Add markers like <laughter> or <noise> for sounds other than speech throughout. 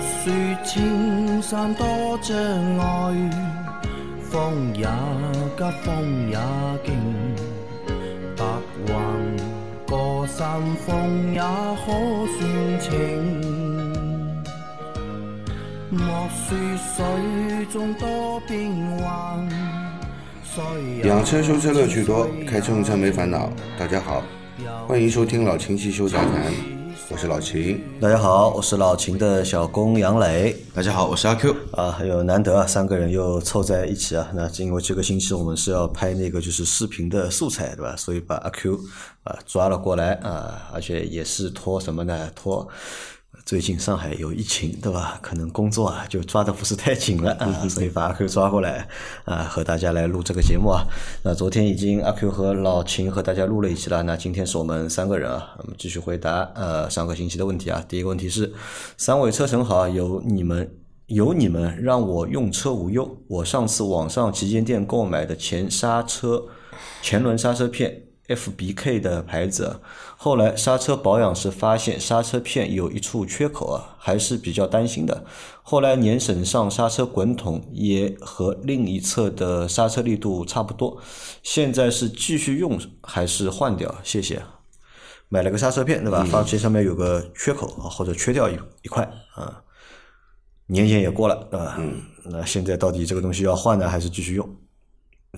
莫说青山多障碍，风也急，风也劲，白云过山峰也可算情。莫说水中多变幻，养车修车乐趣多，开车用车没烦恼。大家好，欢迎收听老秦汽修杂谈，我是老秦。大家好，我是老秦的小工杨磊。大家好，我是阿 Q。啊，还有难得啊，三个人又凑在一起啊。那因为这个星期我们是要拍那个就是视频的素材，对吧？所以把阿 Q 啊抓了过来啊，而且也是托什么呢？托最近上海有疫情，对吧？可能工作啊就抓的不是太紧了啊，所以把阿 Q 抓过来啊，和大家来录这个节目啊。那昨天已经阿 Q 和老秦和大家录了一期了，那今天是我们三个人啊，我们继续回答呃上个星期的问题啊。第一个问题是，三位车神好，有你们。有你们让我用车无忧。我上次网上旗舰店购买的前刹车前轮刹车片 FBK 的牌子，后来刹车保养时发现刹车片有一处缺口啊，还是比较担心的。后来年审上刹车滚筒也和另一侧的刹车力度差不多，现在是继续用还是换掉？谢谢。买了个刹车片对吧？发现上面有个缺口啊，或者缺掉一一块啊。年限也过了，对吧？嗯，那现在到底这个东西要换呢，还是继续用？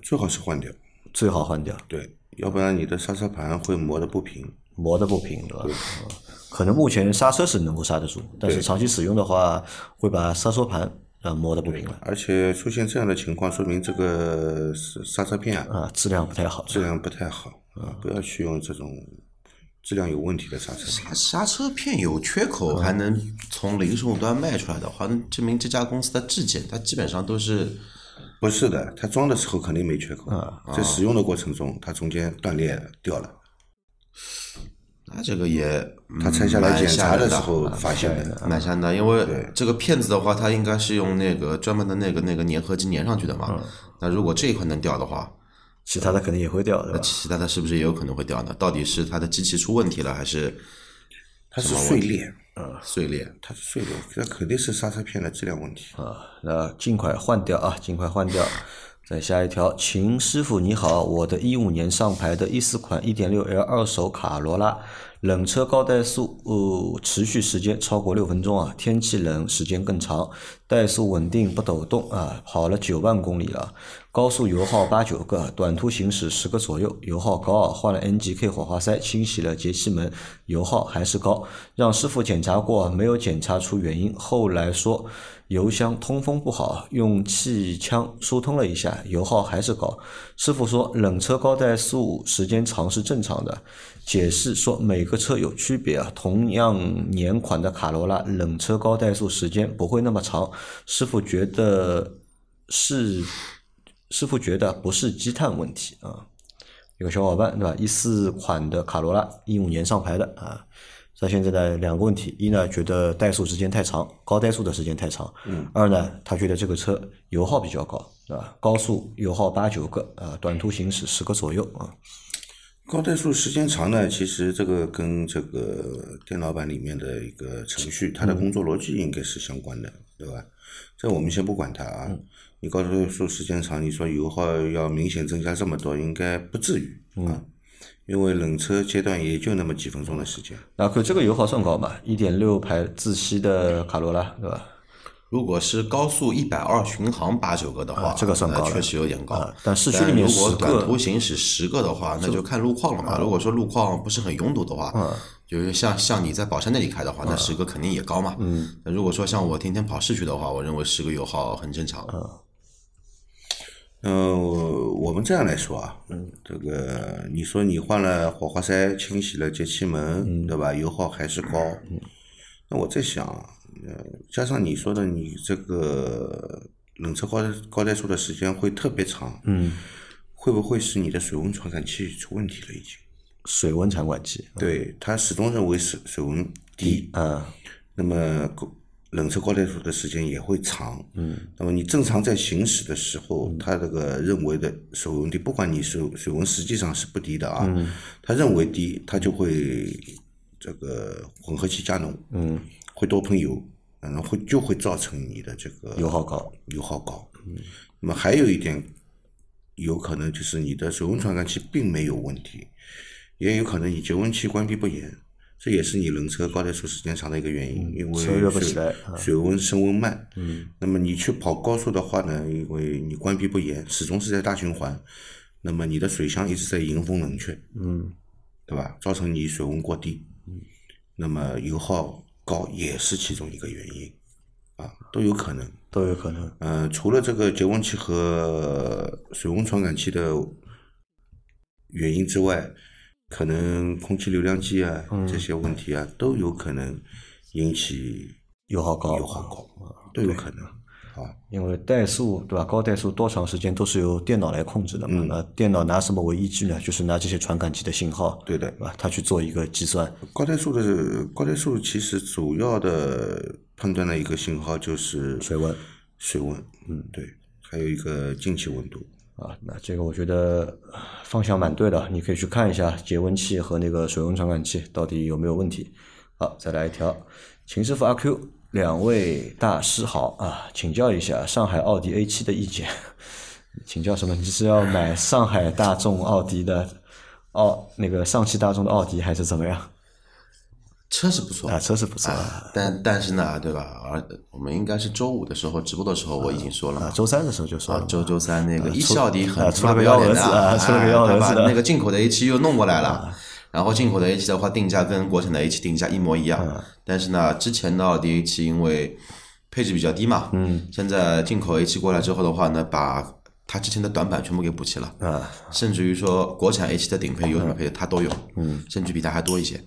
最好是换掉，最好换掉，对，要不然你的刹车盘会磨得不平。磨得不平，对吧？嗯可能目前刹车是能够刹得住，但是长期使用的话，会把刹车盘啊磨得不平了而且出现这样的情况，说明这个是刹车片啊啊，质量不太好。质量不太好啊，不要去用这种质量有问题的刹车片。刹车片有缺口还能从零售端卖出来的话，那证明这家公司的质检它基本上都是不是的，它装的时候肯定没缺口，啊在使用的过程中，它中间断裂掉了，那这个也它拆下来检查的的时候发现的。蛮吓人的，因为这个片子的话，它应该是用那个专门的那个那个粘合剂粘上去的嘛。那如果这一块能掉的话，其他的肯定也会掉，的那吧？其他的是不是也有可能会掉呢？到底是它的机器出问题了，还是它是碎裂，碎裂？它是碎裂，那肯定是刹车片的质量问题。啊，那尽快换掉啊，尽快换掉。再下一条，秦师傅你好，我的一五年上牌的一四款一点六 L 二手卡罗拉，冷车高怠速，呃，持续时间超过六分钟啊，天气冷时间更长，怠速稳定不抖动啊，跑了九万公里了，高速油耗八九个，短途行驶十个左右，油耗高啊，换了 NGK 火花塞，清洗了节气门，油耗还是高，让师傅检查过，没有检查出原因，后来说。油箱通风不好，用气枪疏通了一下，油耗还是高。师傅说冷车高怠速时间长是正常的，解释说每个车有区别啊。同样年款的卡罗拉冷车高怠速时间不会那么长。师傅觉得是，师傅觉得不是积碳问题啊。有个小伙伴对吧？一四款的卡罗拉，一五年上牌的啊。他现在的两个问题：一呢，觉得怠速时间太长，高怠速的时间太长；嗯，二呢，他觉得这个车油耗比较高，对吧？高速油耗八九个，啊，短途行驶十个左右啊。高怠速时间长呢，其实这个跟这个电脑版里面的一个程序，它的工作逻辑应该是相关的，对吧？这我们先不管它啊。你高怠速时间长，你说油耗要明显增加这么多，应该不至于啊。因为冷车阶段也就那么几分钟的时间。那可这个油耗算高嘛？一点六排自吸的卡罗拉，对吧？如果是高速一百二巡航八九个的话，啊这个算高确实有点高。啊但市区里面如果10个短途行驶十个的话，那就看路况了嘛。如果说路况不是很拥堵的话，就是像像你在宝山那里开的话，那十个肯定也高嘛。嗯。那如果说像我天天跑市区的话，我认为十个油耗很正常。呃，我们这样来说啊，嗯，这个你说你换了火花塞，清洗了节气门，对吧？油耗还是高。那我在想，呃，加上你说的，你这个冷车高高怠速的时间会特别长，嗯，会不会是你的水温传感器出问题了？已经？水温传感器，对，它始终认为水水温低，啊，那么高冷车高怠速的时间也会长，嗯，那么你正常在行驶的时候，它这个认为的水温低，不管你水水温实际上是不低的啊，嗯，它认为低，它就会这个混合气加浓，嗯，会多喷油，然后，会就会造成你的这个油耗高，油耗高。嗯，那么还有一点，有可能就是你的水温传感器并没有问题，也有可能你节温器关闭不严，这也是你冷车高怠速时间长的一个原因，因为水温升温慢。嗯，那么你去跑高速的话呢，因为你关闭不严，始终是在大循环，那么你的水箱一直在迎风冷却。嗯，对吧？造成你水温过低，那么油耗高也是其中一个原因，啊，都有可能。都有可能。嗯、除了这个节温器和水温传感器的原因之外，可能空气流量计啊、这些问题啊都有可能引起油耗高，油耗高，都有可能。啊，因为怠速对吧？高怠速多长时间都是由电脑来控制的嘛。那电脑拿什么为依据呢？就是拿这些传感器的信号，对的对吧？它去做一个计算。高怠速的高怠速其实主要的判断的一个信号就是水温。水温，嗯，对，还有一个进气温度。啊，那这个我觉得方向蛮对的，你可以去看一下节温器和那个水温传感器到底有没有问题。好，再来一条，秦师傅阿 Q 两位大师好啊，请教一下上海奥迪 A 7的意见。<laughs> 请教什么？你是要买上海大众奥迪的奥那个上汽大众的奥迪，还是怎么样？车是不错。啊，车是不错。啊，但但是呢，对吧？而我们应该是周五的时候直播的时候，我已经说了嘛。啊，，周三的时候就说了，，啊周周三那个一出汽奥迪很啊出了个不要脸的幺蛾子啊出了个幺蛾子。把的那个进口的 A 7又弄过来了。然后进口的 A 7的话，定价跟国产的 A 7定价一模一样，但是呢，之前的奥迪 A 7因为配置比较低嘛，嗯，现在进口 A 7过来之后的话呢，把它之前的短板全部给补齐了，啊，甚至于说国产 A 7的顶配有什么配置它都有，嗯，甚至比它还多一些。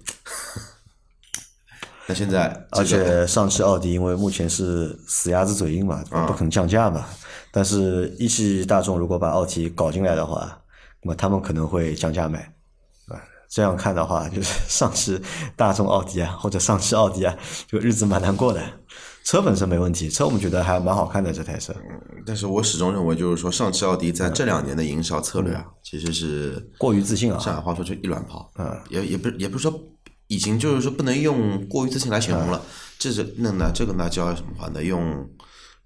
那现在而且上汽奥迪因为目前是死鸭子嘴硬嘛，不肯降价嘛。但是一汽大众如果把奥迪搞进来的话，那么他们可能会降价卖。啊，这样看的话，就是 <laughs> 上汽大众奥迪啊，或者上汽奥迪啊，这个日子蛮难过的。车本身没问题，车我们觉得还蛮好看的这台车，但是我始终认为，就是说上汽奥迪在这两年的营销策略啊，其实是过于自信啊。上海话说就一卵泡，嗯，也也不是也不是说已经就是说不能用过于自信来形容了，这是那呢这个呢叫什么话呢？用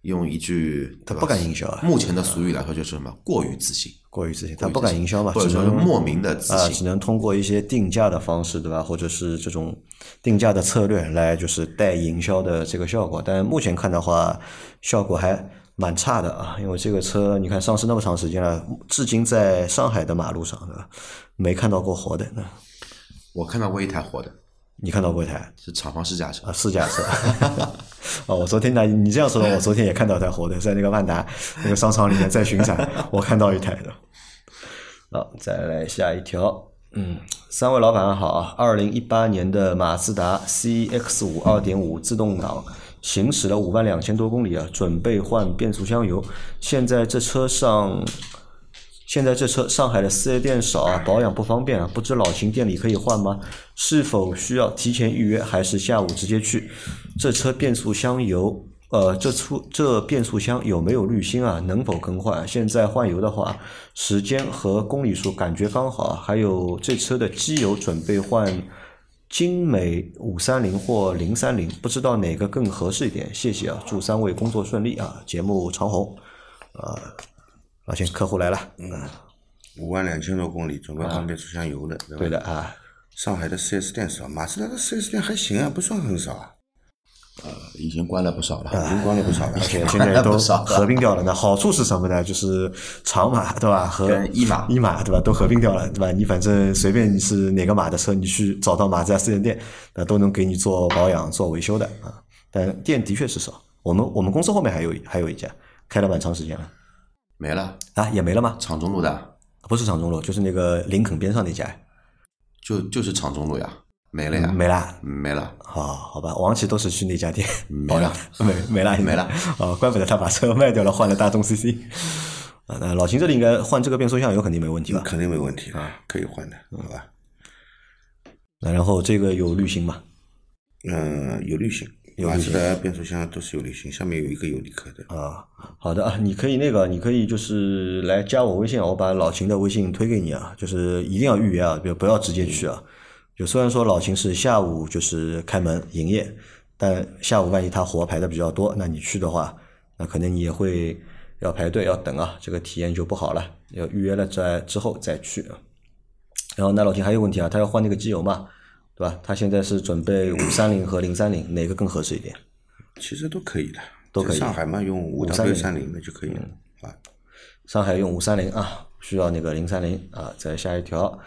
用一句他不敢营销啊目前的俗语来说就是什么？过于自信，过于自信，他不敢营销嘛，或者说是莫名的自啊，信只能通过一些定价的方式，对吧？或者是这种定价的策略来就是带营销的这个效果。但目前看的话，效果还蛮差的啊，因为这个车你看上市那么长时间了，至今在上海的马路上，对吧？没看到过活的。那我看到过一台活的，你看到过一台是厂房试驾车啊，试驾车。<laughs> 哦，我昨天呢，你这样说的，我昨天也看到一台活的，在那个万达那个商场里面在巡展，我看到一台的。好，再来下一条。嗯，三位老板好啊！二零一八年的马自达 CX 五二点五自动挡行驶了五万两千多公里啊，准备换变速箱油。现在这车上，现在这车上海的四 S 店少啊，保养不方便啊，不知老秦店里可以换吗？是否需要提前预约，还是下午直接去？这车变速箱油，呃，这出这变速箱有没有滤芯啊？能否更换？现在换油的话，时间和公里数感觉刚好啊。还有这车的机油准备换精美五三零或零三零，不知道哪个更合适一点？谢谢啊，祝三位工作顺利啊，节目长虹。啊，老秦，客户来了，嗯，五万两千多公里，准备换变速箱油了，对吧？对的。啊，上海的四 S 店少，马自达的四 S 店还行啊，不算很少啊，已经关了不少了，已经关了不少了。而且现在都少合并掉了。那好处是什么呢？<laughs> 就是长马对吧？和一马一马对吧？都合并掉了对吧？你反正随便你是哪个马的车，你去找到马自达四 S 店，那都能给你做保养、做维修的啊。但店的确是少。我们我们公司后面还有还有一家，开了蛮长时间了没了，啊，也没了吗？厂中路的不是长中路，就是那个林肯边上那家，就就是厂中路呀，没了呀，没啦。没了。好，好吧，王琦都是去那家店没保养了，<laughs> 没没了，没了。哦，怪不得他把车卖掉了，换了大众 CC。<laughs> 啊，那老秦这里应该换这个变速箱油肯定没问题吧？肯定没问题啊，可以换的，好吧？那然后这个有滤芯吗？嗯，有滤芯，马自达变速箱都是有滤芯，下面有一个有离克的。啊，好的啊，你可以那个，你可以就是来加我微信，我把老秦的微信推给你啊，就是一定要预约啊，不要不要直接去啊。就虽然说老秦是下午就是开门营业，但下午万一他活排的比较多，那你去的话，那可能你也会要排队要等啊，这个体验就不好了。要预约了再之后再去啊。然后那老秦还有问题啊，他要换那个机油嘛，对吧？他现在是准备五三零和零三零，哪个更合适一点？其实都可以的，都可以上海嘛，用五 W 三零的就可以了啊。上海用五三零啊，需要那个零三零啊。再下一条，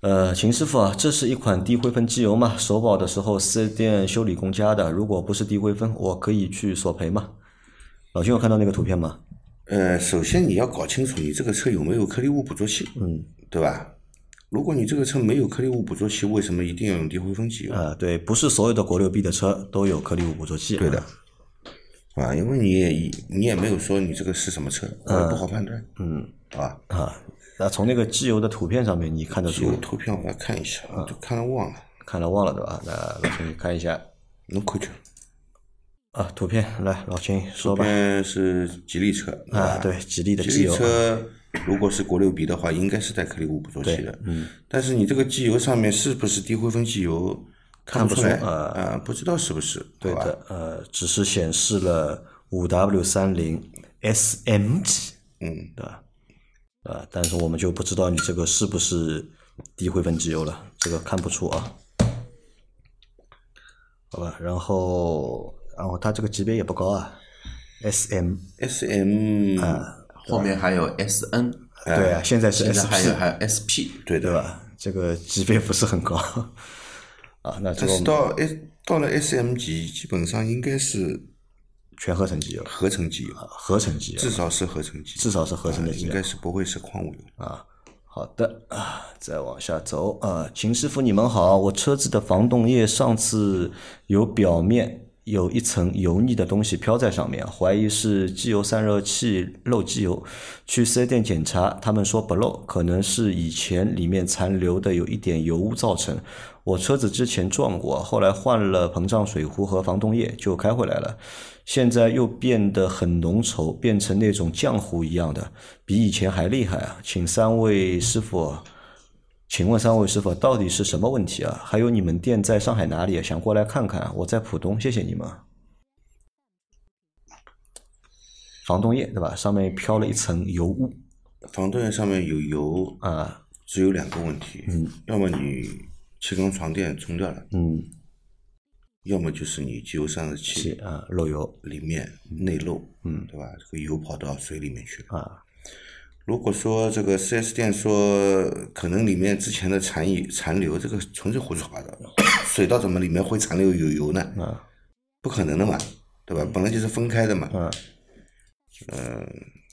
呃，秦师傅啊，这是一款低灰分机油嘛？首保的时候四 S 店修理工加的，如果不是低灰分，我可以去索赔吗？老秦有看到那个图片吗？呃，首先你要搞清楚你这个车有没有颗粒物捕捉器，嗯，对吧？如果你这个车没有颗粒物捕捉器，为什么一定要用低灰分机油？啊，对，不是所有的国六 B 的车都有颗粒物捕捉器。对的，啊，因为你也你也没有说你这个是什么车，我也不好判断，嗯啊。啊，那从那个机油的图片上面，你看得出有图片我来看一下，都看了忘了，看了忘了对吧？那老秦你看一下侬看看。啊，图片来，老秦说这吧。边是吉利车啊，对，吉利的吉利机油，车如果是国六 B 的话，应该是带颗粒物捕捉器的。嗯。但是你这个机油上面是不是低灰分机油，看不出来呃啊，不知道是不是，对的，呃，只是显示了五 W 三零 SM 级，嗯，对吧？啊，但是我们就不知道你这个是不是低灰分机油了，这个看不出啊。好吧，然后，然后它这个级别也不高啊，SM，S M 后面还有 S N，对啊，现在是现在还有 SP，还有 S P，对。对吧？这个级别不是很高 <laughs> 啊。那这是到 S 到了 S M 级，基本上应该是全合成机油，合成机油，合成机油至少是合成机油，至少是合成的机油啊应该是不会是矿物油。啊。好的啊，再往下走啊，秦师傅你们好，我车子的防冻液上次有表面有一层油腻的东西飘在上面，怀疑是机油散热器漏机油，去四 S 店检查，他们说不漏，可能是以前里面残留的有一点油污造成。我车子之前撞过，后来换了膨胀水壶和防冻液就开回来了，现在又变得很浓稠，变成那种浆糊一样的，比以前还厉害啊！请三位师傅，请问三位师傅到底是什么问题啊？还有你们店在上海哪里？想过来看看，我在浦东，谢谢你们。防冻液对吧？上面飘了一层油污防冻液上面有油，啊，只有两个问题，嗯要么你气缸床垫冲掉了，嗯，要么就是你机油散热器啊，漏油里面内漏，嗯，对吧？这个油跑到水里面去了。啊，如果说这个 4S 店说可能里面之前的残余残留，这个纯粹胡说八道。<coughs> 水道怎么里面会残留有油呢？啊不可能的嘛，对吧？本来就是分开的嘛。嗯，嗯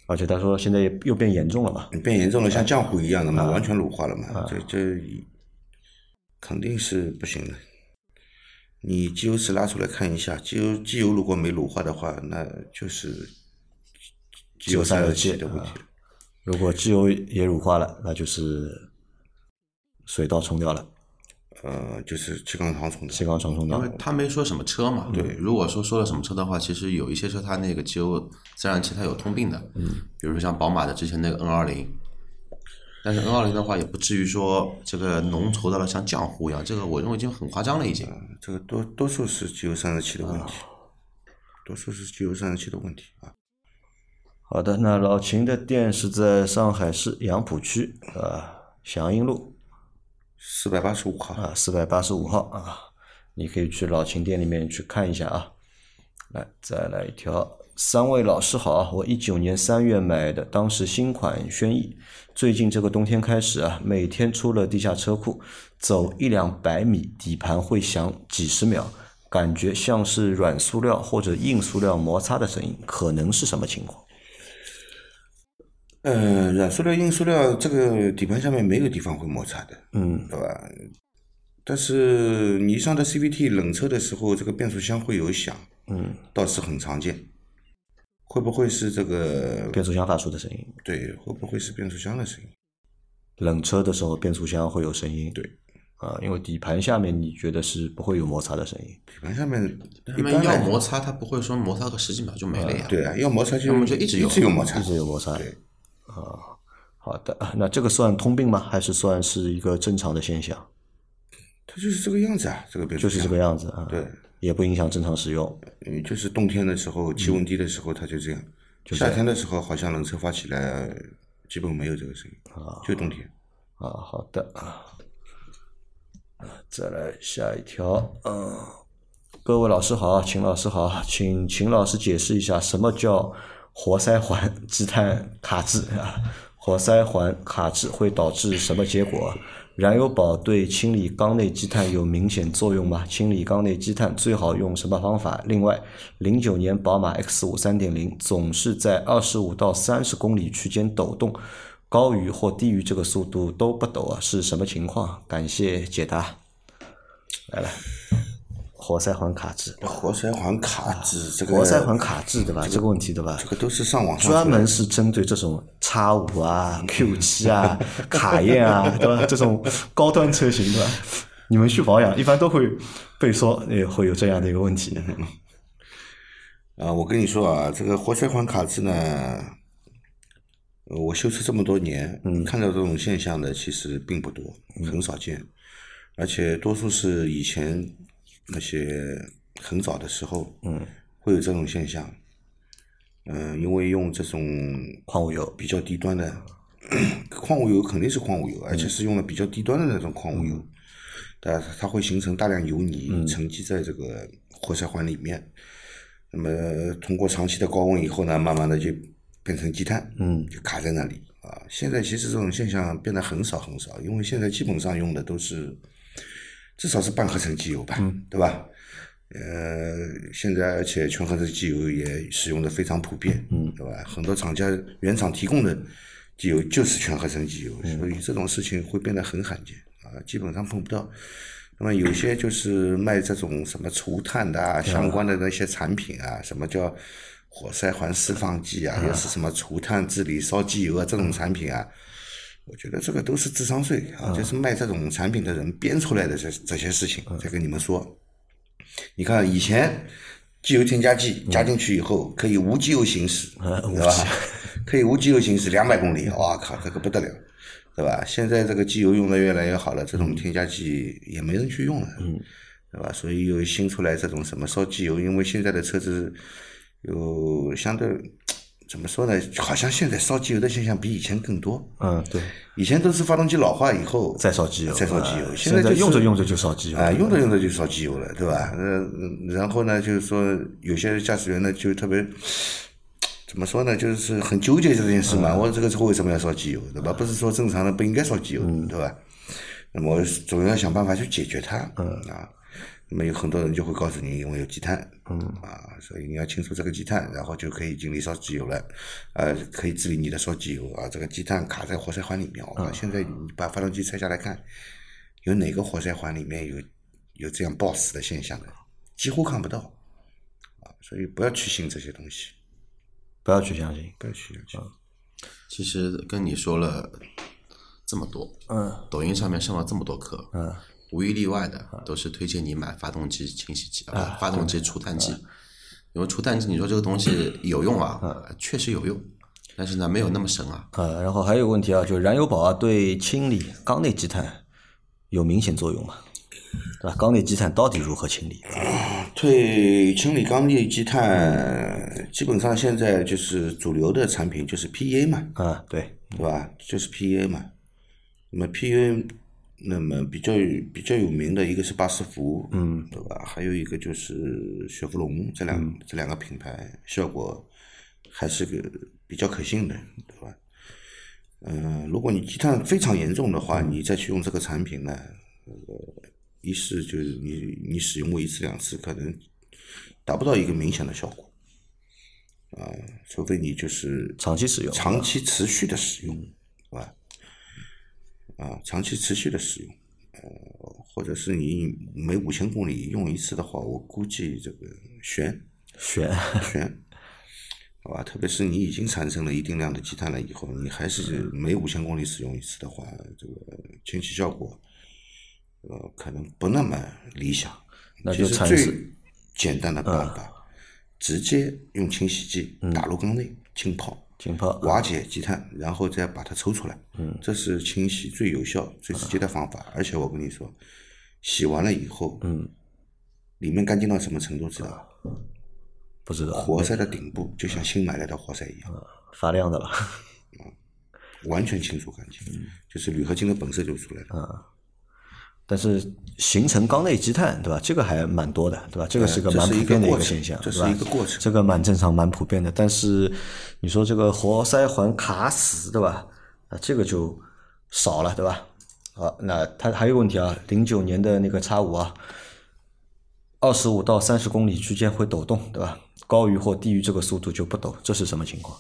而且他说现在又变严重了嘛，变严重了，像浆糊一样的嘛，完全乳化了嘛，这这肯定是不行的。你机油尺拉出来看一下，机油机油如果没乳化的话，那就是机油散热器的问题。如果机油也乳化了，那就是水道冲掉了，呃，就是气缸床冲的。气缸床冲掉因为。他没说什么车嘛。对，如果说说了什么车的话，其实有一些车它那个机油自然气它有通病的，嗯，比如说像宝马的之前那个 N 二零，但是 N 二零的话也不至于说这个浓稠到了像浆糊一样，这个我认为已经很夸张了已经。这个多多数是机油散热器的问题，多数是机油散热器的问题啊。好的，那老秦的店是在上海市杨浦区啊祥英路四百八十五号，啊四百八十五号啊，你可以去老秦店里面去看一下啊。来，再来一条，三位老师好啊，我一九年三月买的，当时新款轩逸，最近这个冬天开始啊，每天出了地下车库，走一两百米，底盘会响几十秒，感觉像是软塑料或者硬塑料摩擦的声音，可能是什么情况？呃，软塑料、硬塑料这个底盘下面没有地方会摩擦的，嗯，对吧？但是你上的 CVT 冷车的时候，这个变速箱会有响，嗯，倒是很常见。会不会是这个？变速箱发出的声音。对，会不会是变速箱的声音？冷车的时候，变速箱会有声音。对，啊，因为底盘下面你觉得是不会有摩擦的声音。底盘下面一般要摩擦，它不会说摩擦个十几秒就没了呀。对啊，要摩擦就要么就一直有一直有摩擦，一直有摩擦。对，好的，啊那这个算通病吗？还是算是一个正常的现象？它就是这个样子啊，这个就是这个样子啊。对，也不影响正常使用。嗯，就是冬天的时候，气温低的时候，它就这样。就夏天的时候，好像冷车发起来，基本没有这个声音。啊，就冬天。啊，好的啊。再来下一条，嗯，各位老师好，秦老师好，请秦老师解释一下什么叫活塞环积碳卡滞啊？活塞环卡滞会导致什么结果？燃油宝对清理缸内积碳有明显作用吗？清理缸内积碳最好用什么方法？另外，零九年宝马 X 五三点零总是在二十五到三十公里区间抖动。高于或低于这个速度都不抖啊，是什么情况？感谢解答。来了，活塞环卡滞。活塞环卡滞，这个活塞环卡滞对吧？这个问题对吧？这个都是上网专门是针对这种叉五啊、Q 七啊、<laughs> 卡宴啊，对吧？这种高端车型对吧？你们去保养一般都会被说也会有这样的一个问题。啊，我跟你说啊，这个活塞环卡滞呢。我修车这么多年，嗯看到这种现象的其实并不多，很少见，而且多数是以前那些很早的时候，嗯会有这种现象。嗯，因为用这种矿物油比较低端的，矿物油肯定是矿物油，而且是用了比较低端的那种矿物油，它它会形成大量油泥沉积在这个活塞环里面，那么通过长期的高温以后呢，慢慢的就。变成积碳，嗯，就卡在那里啊。现在其实这种现象变得很少很少，因为现在基本上用的都是，至少是半合成机油吧，对吧？呃，现在而且全合成机油也使用的非常普遍，嗯，对吧？很多厂家原厂提供的机油就是全合成机油，所以这种事情会变得很罕见啊，基本上碰不到。那么有些就是卖这种什么除碳的啊，相关的那些产品啊，什么叫？活塞环释放剂啊，又是什么除碳治理、烧机油啊，这种产品啊，我觉得这个都是智商税啊，就是卖这种产品的人编出来的这这些事情，再跟你们说。你看以前机油添加剂加进去以后可以无机油行驶，对吧？<laughs> 可以无机油行驶两百公里，哇靠，这个不得了，对吧？现在这个机油用的越来越好了，这种添加剂也没人去用了，对吧？所以又新出来这种什么烧机油，因为现在的车子。有相对怎么说呢？好像现在烧机油的现象比以前更多。嗯，对。以前都是发动机老化以后再烧机油，再烧机油。现在用着用着就烧机油。啊，用着用着就烧机油了，对吧？嗯，然后呢，就是说有些驾驶员呢就特别怎么说呢？就是很纠结这件事嘛。我这个车为什么要烧机油，对吧？不是说正常的不应该烧机油，对吧？那么总要想办法去解决它。嗯啊。那么有很多人就会告诉你，因为有积碳，嗯啊，所以你要清除这个积碳，然后就可以进行烧机油了，呃，可以治理你的烧机油啊。这个积碳卡在活塞环里面，我啊，现在你把发动机拆下来看，有哪个活塞环里面有有这样爆死的现象的？几乎看不到，啊，所以不要去信这些东西，不要去相信，不要去相信。其实跟你说了这么多，嗯，抖音上面上了这么多课，嗯。无一例外的都是推荐你买发动机清洗剂啊，发动机除碳剂。因为除碳剂，你说这个东西有用啊？确实有用，但是呢，没有那么神啊。呃，然后还有个问题啊，就是燃油宝啊，对清理缸内积碳有明显作用吗？对吧？缸内积碳到底如何清理？对，清理缸内积碳，基本上现在就是主流的产品就是 PEA 嘛。啊，对，对吧？就是 PEA 嘛。那么 PEA。那么比较比较有名的一个是巴斯夫，嗯，对吧？还有一个就是雪佛龙，这两这两个品牌效果还是个比较可信的，对吧？嗯，如果你积碳非常严重的话，你再去用这个产品呢，呃一是就是你你使用过一次两次，可能达不到一个明显的效果，啊，除非你就是长期使用、长期持续的使用，是吧？啊，长期持续的使用，呃，或者是你每五千公里用一次的话，我估计这个悬悬悬，好吧？特别是你已经产生了一定量的积碳了以后，你还是每五千公里使用一次的话，这个清洗效果，呃，可能不那么理想。那就最简单的办法，直接用清洗剂打入缸内浸泡。浸泡瓦解积碳，然后再把它抽出来，嗯，这是清洗最有效、最直接的方法。而且我跟你说，洗完了以后，嗯，里面干净到什么程度知道吧？不知道，活塞的顶部就像新买来的活塞一样，发亮的了。完全清除干净，就是铝合金的本色就出来了。但是形成缸内积碳，对吧？这个还蛮多的，对吧？这个是个蛮普遍的一个现象，这是一个过程。这个蛮正常、蛮普遍的。但是你说这个活塞环卡死，对吧？啊，这个就少了，对吧？好，那它还有个问题啊，零九年的那个叉五啊，二十五到三十公里区间会抖动，对吧？高于或低于这个速度就不抖，这是什么情况？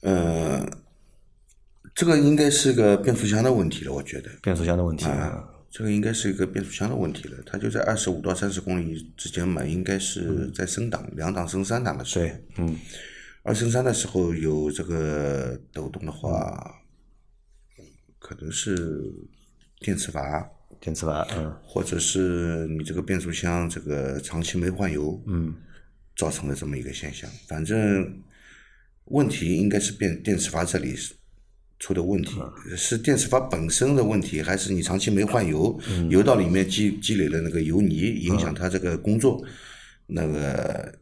呃，这个应该是个变速箱的问题了，我觉得。变速箱的问题啊，啊，这个应该是一个变速箱的问题了。它就在二十五到三十公里之间嘛，应该是在升档，两档升三档的时候。对，嗯，二升三的时候有这个抖动的话，可能是电磁阀，电磁阀，嗯，或者是你这个变速箱这个长期没换油，嗯，造成了这么一个现象。反正问题应该是变电磁阀这里是出的问题，是电磁阀本身的问题，还是你长期没换油，油道里面积积累了那个油泥，影响它这个工作，那个。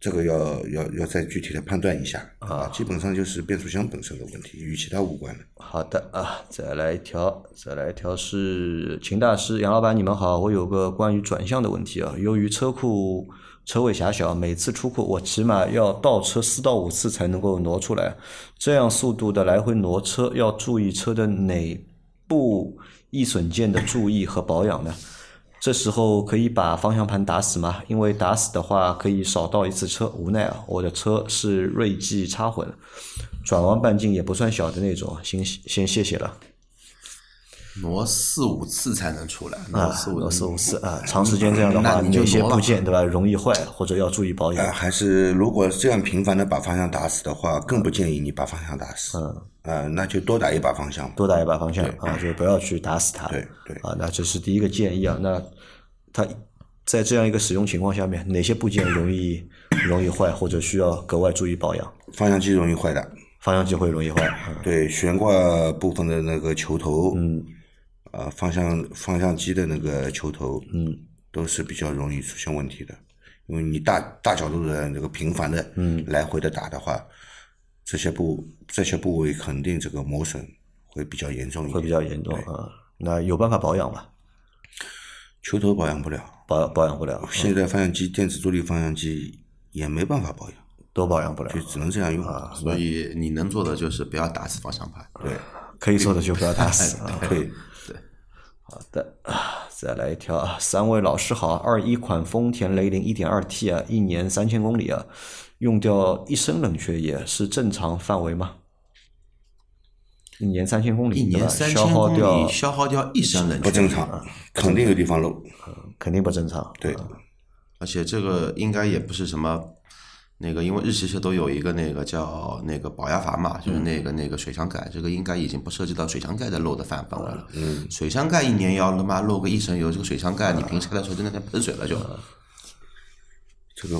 这个要要要再具体的判断一下啊，基本上就是变速箱本身的问题，与其他无关的。好的啊，再来一条，再来一条是秦大师杨老板，你们好，我有个关于转向的问题啊。由于车库车位狭小，每次出库我起码要倒车四到五次才能够挪出来，这样速度的来回挪车要注意车的哪部易损件的注意和保养呢？这时候可以把方向盘打死吗？因为打死的话可以少倒一次车。无奈啊，我的车是锐际插混，转弯半径也不算小的那种。先先谢谢了挪四五次才能出来，挪啊，四五挪四五次啊，长时间这样的话，那你就哪些部件对吧容易坏或者要注意保呃，养？还是如果这样频繁的把方向打死的话，更不建议你把方向打死。嗯，呃，那就多打一把方向。多打一把方向啊，就不要去打死它。对对啊，那这是第一个建议啊。那它在这样一个使用情况下面，哪些部件容易容易坏或者需要格外注意保养？方向机容易坏的，方向机会容易坏。啊对悬挂部分的那个球头，嗯，呃，方向方向机的那个球头，嗯，都是比较容易出现问题的，因为你大大角度的那个频繁的，嗯，来回的打的话，这些部这些部位肯定这个磨损会比较严重一点，会比较严重啊。那有办法保养吗？球头保养不了，保保养不了，现在方向机电子助力方向机也没办法保养，都保养不了就。只能这样用。所以你能做的就是不要打死方向盘。对可以做的就不要打死啊。<laughs> 对，<laughs> 好的啊，再来一条啊，三位老师好，二一款丰田雷凌一点二 T 啊，一年三千公里啊，用掉一升冷却液是正常范围吗？一年三千公里，一年三消千公耗掉里消耗掉一升冷却，不正常，肯定有地方漏。肯定不正常。对，而且这个应该也不是什么那个，因为日系车都有一个那个叫那个保压阀嘛，就是那个那个水箱盖，这个应该已经不涉及到水箱盖的漏的范范围了。嗯，水箱盖一年要他妈漏个一升油，这个水箱盖你平时开的时候就那天喷水了就。这个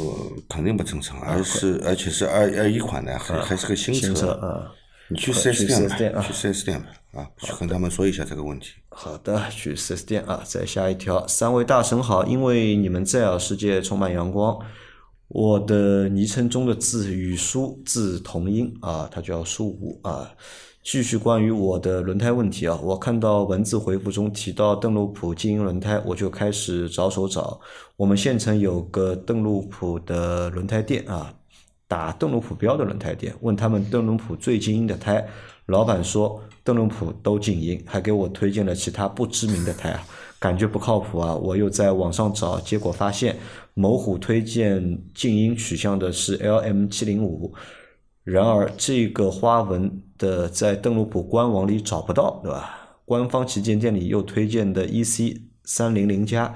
肯定不正常，而是而且是二二一款的，还还是个新新车车。啊。你去四 S 店 4S 店啊吧，去四 S 店吧，啊，去跟他们说一下这个问题。好的，去四 S 店啊。再下一条，三位大神好，因为你们在啊，世界充满阳光。我的昵称中的字与书字同音啊，它叫书武啊。继续关于我的轮胎问题啊，我看到文字回复中提到邓禄普精英轮胎，我就开始着手找。我们县城有个邓禄普的轮胎店啊，打邓禄普标的轮胎店，问他们邓禄普最精英的胎，老板说邓禄普都静音，还给我推荐了其他不知名的台，感觉不靠谱啊！我又在网上找，结果发现某虎推荐静音取向的是 LM 七零五，然而这个花纹的在邓禄普官网里找不到，对吧？官方旗舰店里又推荐的 EC 三零零加。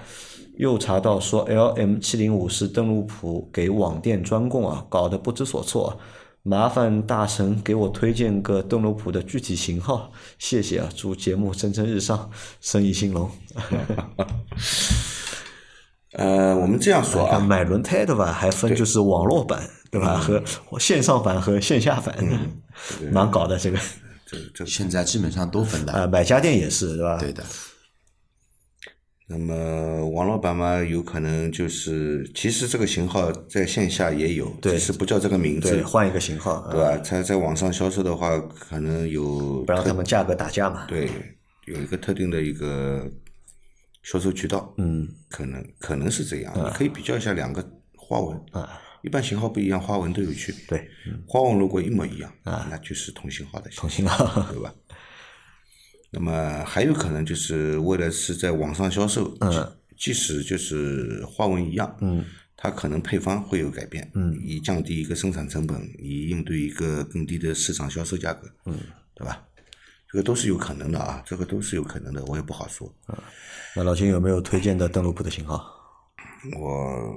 又查到说 LM 七零五是邓禄普给网店专供啊，搞得不知所措、麻烦大神给我推荐个邓禄普的具体型号，谢谢啊！祝节目蒸蒸日上，生意兴隆。呃，我们这样说啊，买轮胎的吧？还分就是网络版对吧？和线上版和线下版，<laughs> 蛮搞的这个。这这现在基本上都分的，啊，买家电也是对吧？对的。那么王老板嘛，有可能就是，其实这个型号在线下也有，对只是不叫这个名字对，，换一个型号，对吧？它在网上销售的话，可能有不让他们价格打架嘛。对有一个特定的一个销售渠道，嗯，可能可能是这样。你可以比较一下两个花纹啊，一般型号不一样，花纹都有区别。对，花纹如果一模一样，啊那就是同型号的型号同型号，对吧？那么还有可能就是为了是在网上销售，嗯，即使就是花纹一样，嗯，它可能配方会有改变，嗯，以降低一个生产成本，以应对一个更低的市场销售价格，嗯，对吧？这个都是有可能的啊，这个都是有可能的，我也不好说。那老金有没有推荐的登禄普的型号？我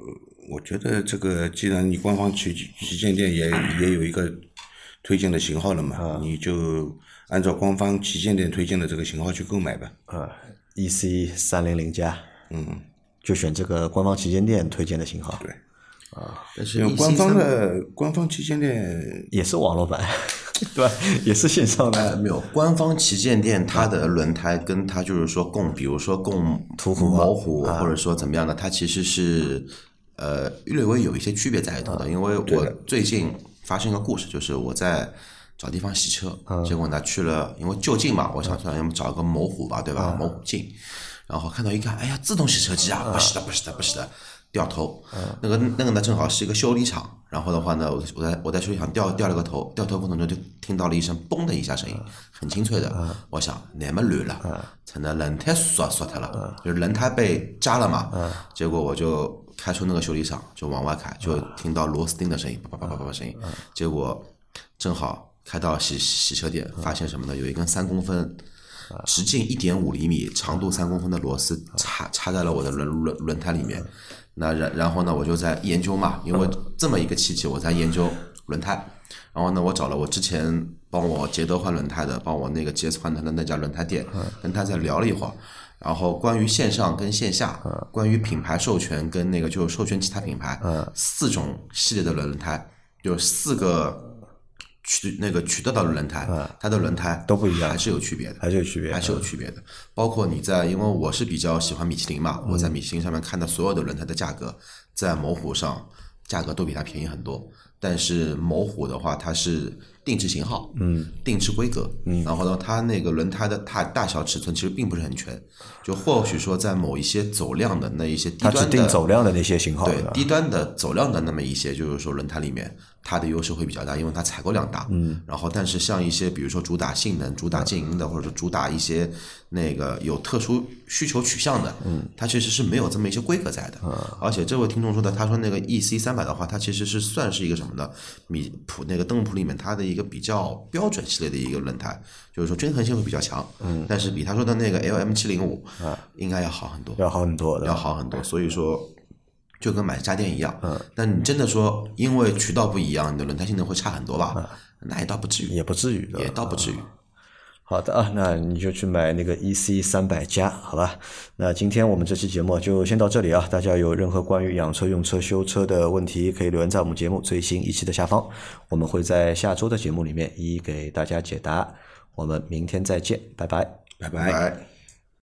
我觉得这个，既然你官方旗旗舰店也也有一个推荐的型号了嘛，你就按照官方旗舰店推荐的这个型号去购买吧。啊，EC 三零零加，嗯，就选这个官方旗舰店推荐的型号。对啊但是因为 EC 官方的官方旗舰店，也是网络版，<laughs> 对吧？也是线上呃，的。没有，官方旗舰店它的轮胎跟它就是说供，比如说供途虎啊某虎或者说怎么样的，它其实是呃略微有一些区别在里头的。因为我最近发生一个故事，就是我在找地方洗车，结果呢去了，因为就近嘛，我想说要么找个某虎吧，对吧？某虎近，然后看到一看，哎呀，自动洗车机啊，不洗的，不洗的，不洗的。掉头，那个那个呢正好是一个修理厂，然后的话呢，我我在我在修理厂掉掉了个头，掉头过程中就听到了一声嘣的一下声音，很清脆的。我想那么乱了，可能轮胎缩缩脱了，就是轮胎被扎了嘛。结果我就开出那个修理厂，就往外开，就听到螺丝钉的声音，叭叭叭叭叭声音。结果正好开到洗洗车店，发现什么呢？有一根三公分。直径一点五厘米、长度三公分的螺丝插插在了我的轮轮轮胎里面，那然然后呢，我就在研究嘛，因为这么一个契机，我在研究轮胎。然后呢，我找了我之前帮我捷德换轮胎的，帮我那个捷斯换轮胎的那家轮胎店，跟他在聊了一会儿。然后关于线上跟线下，关于品牌授权跟那个就是授权其他品牌，四种系列的轮胎，有四个渠那个渠道的轮胎，它的轮胎都不一样还是有区别的，还是有区别还是有区别的。包括你在，因为我是比较喜欢米其林嘛，我在米其林上面看到所有的轮胎的价格，在某虎上价格都比它便宜很多。但是某虎的话，它是定制型号，嗯，定制规格，嗯，然后呢，它那个轮胎的大大小尺寸其实并不是很全，就或许说在某一些走量的那一些低它端的只定走量的那些型号对。低端的走量的那么一些，就是说轮胎里面，它的优势会比较大，因为它采购量大。嗯。然后，但是像一些比如说主打性能、主打静音的，或者说主打一些那个有特殊需求取向的，嗯，它其实是没有这么一些规格在的。嗯而且这位听众说的，他说那个 EC 三百的话，它其实是算是一个什么呢？米普那个邓普里面它的一个比较标准系列的一个轮胎，就是说均衡性会比较强。嗯。但是比他说的那个 LM 七零五啊，应该要好很多。要好很多，要好很多。所以说，就跟买家电一样，嗯，但你真的说因为渠道不一样，你的轮胎性能会差很多吧？那也倒不至于，也不至于的。也倒不至于。好的啊，那你就去买那个 EC 三百加，好吧？那今天我们这期节目就先到这里啊。大家有任何关于养车、用车、修车的问题，可以留言在我们节目最新一期的下方，我们会在下周的节目里面一一给大家解答。我们明天再见，拜拜。拜拜。拜。